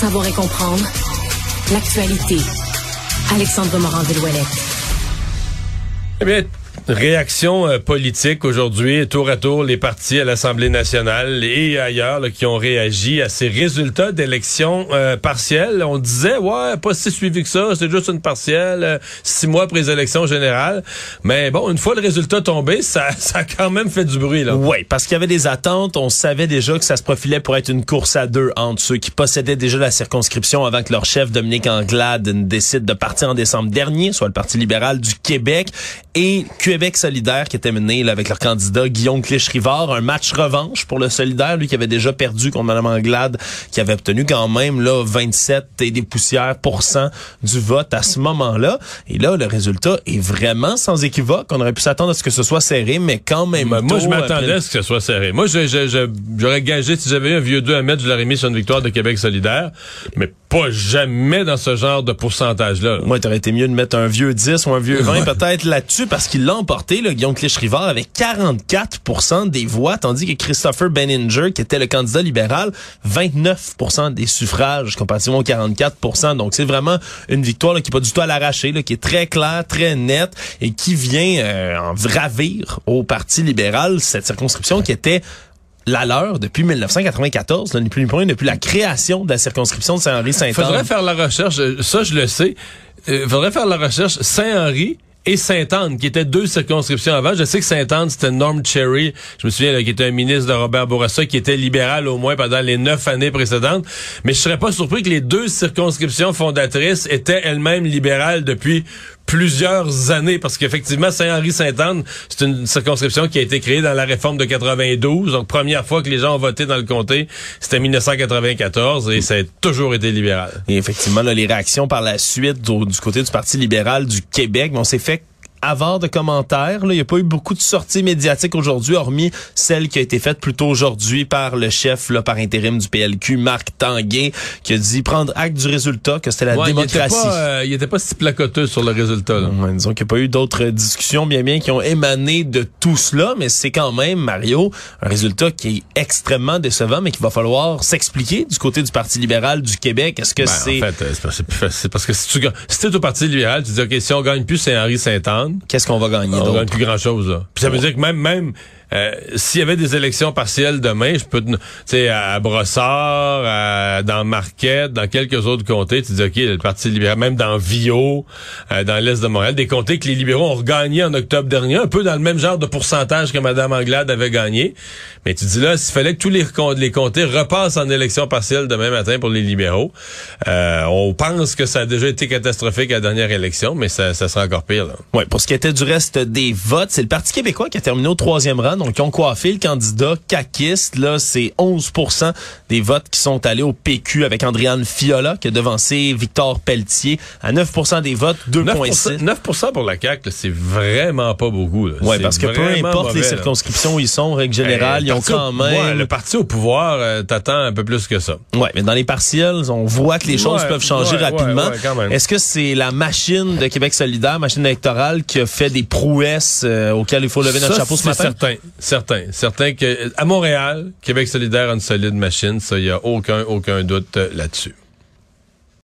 Savoir et comprendre l'actualité. Alexandre Morand-Villouellette. Eh Réaction euh, politique aujourd'hui, tour à tour, les partis à l'Assemblée nationale et ailleurs qui ont réagi à ces résultats d'élections euh, partielles. On disait, ouais, pas si suivi que ça, c'est juste une partielle, euh, six mois après les élections générales. Mais bon, une fois le résultat tombé, ça, ça a quand même fait du bruit. là. Oui, parce qu'il y avait des attentes. On savait déjà que ça se profilait pour être une course à deux entre ceux qui possédaient déjà la circonscription avant que leur chef, Dominique Anglade, décide de partir en décembre dernier, soit le Parti libéral du Québec, et Québec solidaire qui était mené avec leur candidat Guillaume Clich-Rivard. Un match revanche pour le solidaire, lui qui avait déjà perdu contre Mme Anglade, qui avait obtenu quand même là 27 et des poussières du vote à ce moment-là. Et là, le résultat est vraiment sans équivoque. On aurait pu s'attendre à ce que ce soit serré, mais quand même. moi, je m'attendais à ce que ce soit serré. Moi, j'aurais gagé, si j'avais un vieux 2 à mettre, je l'aurais mis sur une victoire de Québec solidaire. Mais pas jamais dans ce genre de pourcentage-là. Moi, t'aurais été mieux de mettre un vieux 10 ou un vieux 20 peut-être là-dessus parce qu'il l'a emporté, le Guillaume Clich-Rivard, avec 44% des voix, tandis que Christopher Benninger, qui était le candidat libéral, 29% des suffrages comparativement aux 44% Donc, c'est vraiment une victoire qui est pas du tout à l'arracher, qui est très claire, très nette et qui vient euh, en ravir au Parti libéral cette circonscription qui était la leur depuis 1994, ni plus ni moins depuis la création de la circonscription de Saint-Henri-Saint-Anne. Faudrait faire la recherche, ça je le sais. Euh, faudrait faire la recherche Saint-Henri et Sainte-Anne, qui étaient deux circonscriptions avant. Je sais que Sainte-Anne, c'était Norm Cherry, je me souviens, qui était un ministre de Robert Bourassa, qui était libéral au moins pendant les neuf années précédentes. Mais je serais pas surpris que les deux circonscriptions fondatrices étaient elles-mêmes libérales depuis plusieurs années, parce qu'effectivement, Saint-Henri-Sainte-Anne, c'est une circonscription qui a été créée dans la réforme de 92. Donc, première fois que les gens ont voté dans le comté, c'était 1994 et ça a toujours été libéral. Et effectivement, là, les réactions par la suite du, du côté du Parti libéral du Québec, on s'est fait avoir de commentaires. Il n'y a pas eu beaucoup de sorties médiatiques aujourd'hui, hormis celle qui a été faite plus tôt aujourd'hui par le chef là, par intérim du PLQ, Marc Tanguay, qui a dit prendre acte du résultat, que c'était la démocratie. Il n'était pas, euh, pas, si placoteux sur le résultat. Là. disons qu'il n'y a pas eu d'autres discussions bien bien qui ont émané de tout cela, mais c'est quand même, Mario, un résultat qui est extrêmement décevant, mais qu'il va falloir s'expliquer du côté du Parti libéral du Québec. Est-ce que ben, c'est... En fait, c'est parce que si tu si es au Parti libéral, tu dis, OK, si on gagne plus c'est Henri Saint-Anne, Qu'est-ce qu'on va gagner? On gagne plus grand-chose. Puis ça veut dire que même, même euh, s'il y avait des élections partielles demain, je peux, tu sais, à Brossard, à, dans Marquette, dans quelques autres comtés, tu dis, OK, le Parti libéral, même dans Vio, euh, dans l'Est de Montréal, des comtés que les libéraux ont regagné en octobre dernier, un peu dans le même genre de pourcentage que Mme Anglade avait gagné. Mais tu dis là, s'il fallait que tous les, les comtés repassent en élection partielle demain matin pour les libéraux, euh, on pense que ça a déjà été catastrophique à la dernière élection, mais ça, ça sera encore pire. Là. Ouais, pour ce qui était du reste des votes, c'est le Parti québécois qui a terminé au troisième rang donc, ils ont coiffé le candidat caquiste. Là, c'est 11% des votes qui sont allés au PQ avec Andréane Fiola, qui a devancé Victor Pelletier à 9% des votes, 2,6. 9%, pour la CAQ, c'est vraiment pas beaucoup. Oui, parce que peu importe les circonscriptions où ils sont, en règle générale, ils ont quand même... le parti au pouvoir euh, t'attend un peu plus que ça. Oui, mais dans les partiels, on voit que les choses peuvent changer rapidement. Est-ce que c'est la machine de Québec solidaire, machine électorale, qui a fait des prouesses euh, auxquelles il faut lever notre chapeau ce matin? certain. Certain, certain que à Montréal, Québec solidaire a une solide machine, ça y a aucun aucun doute euh, là-dessus.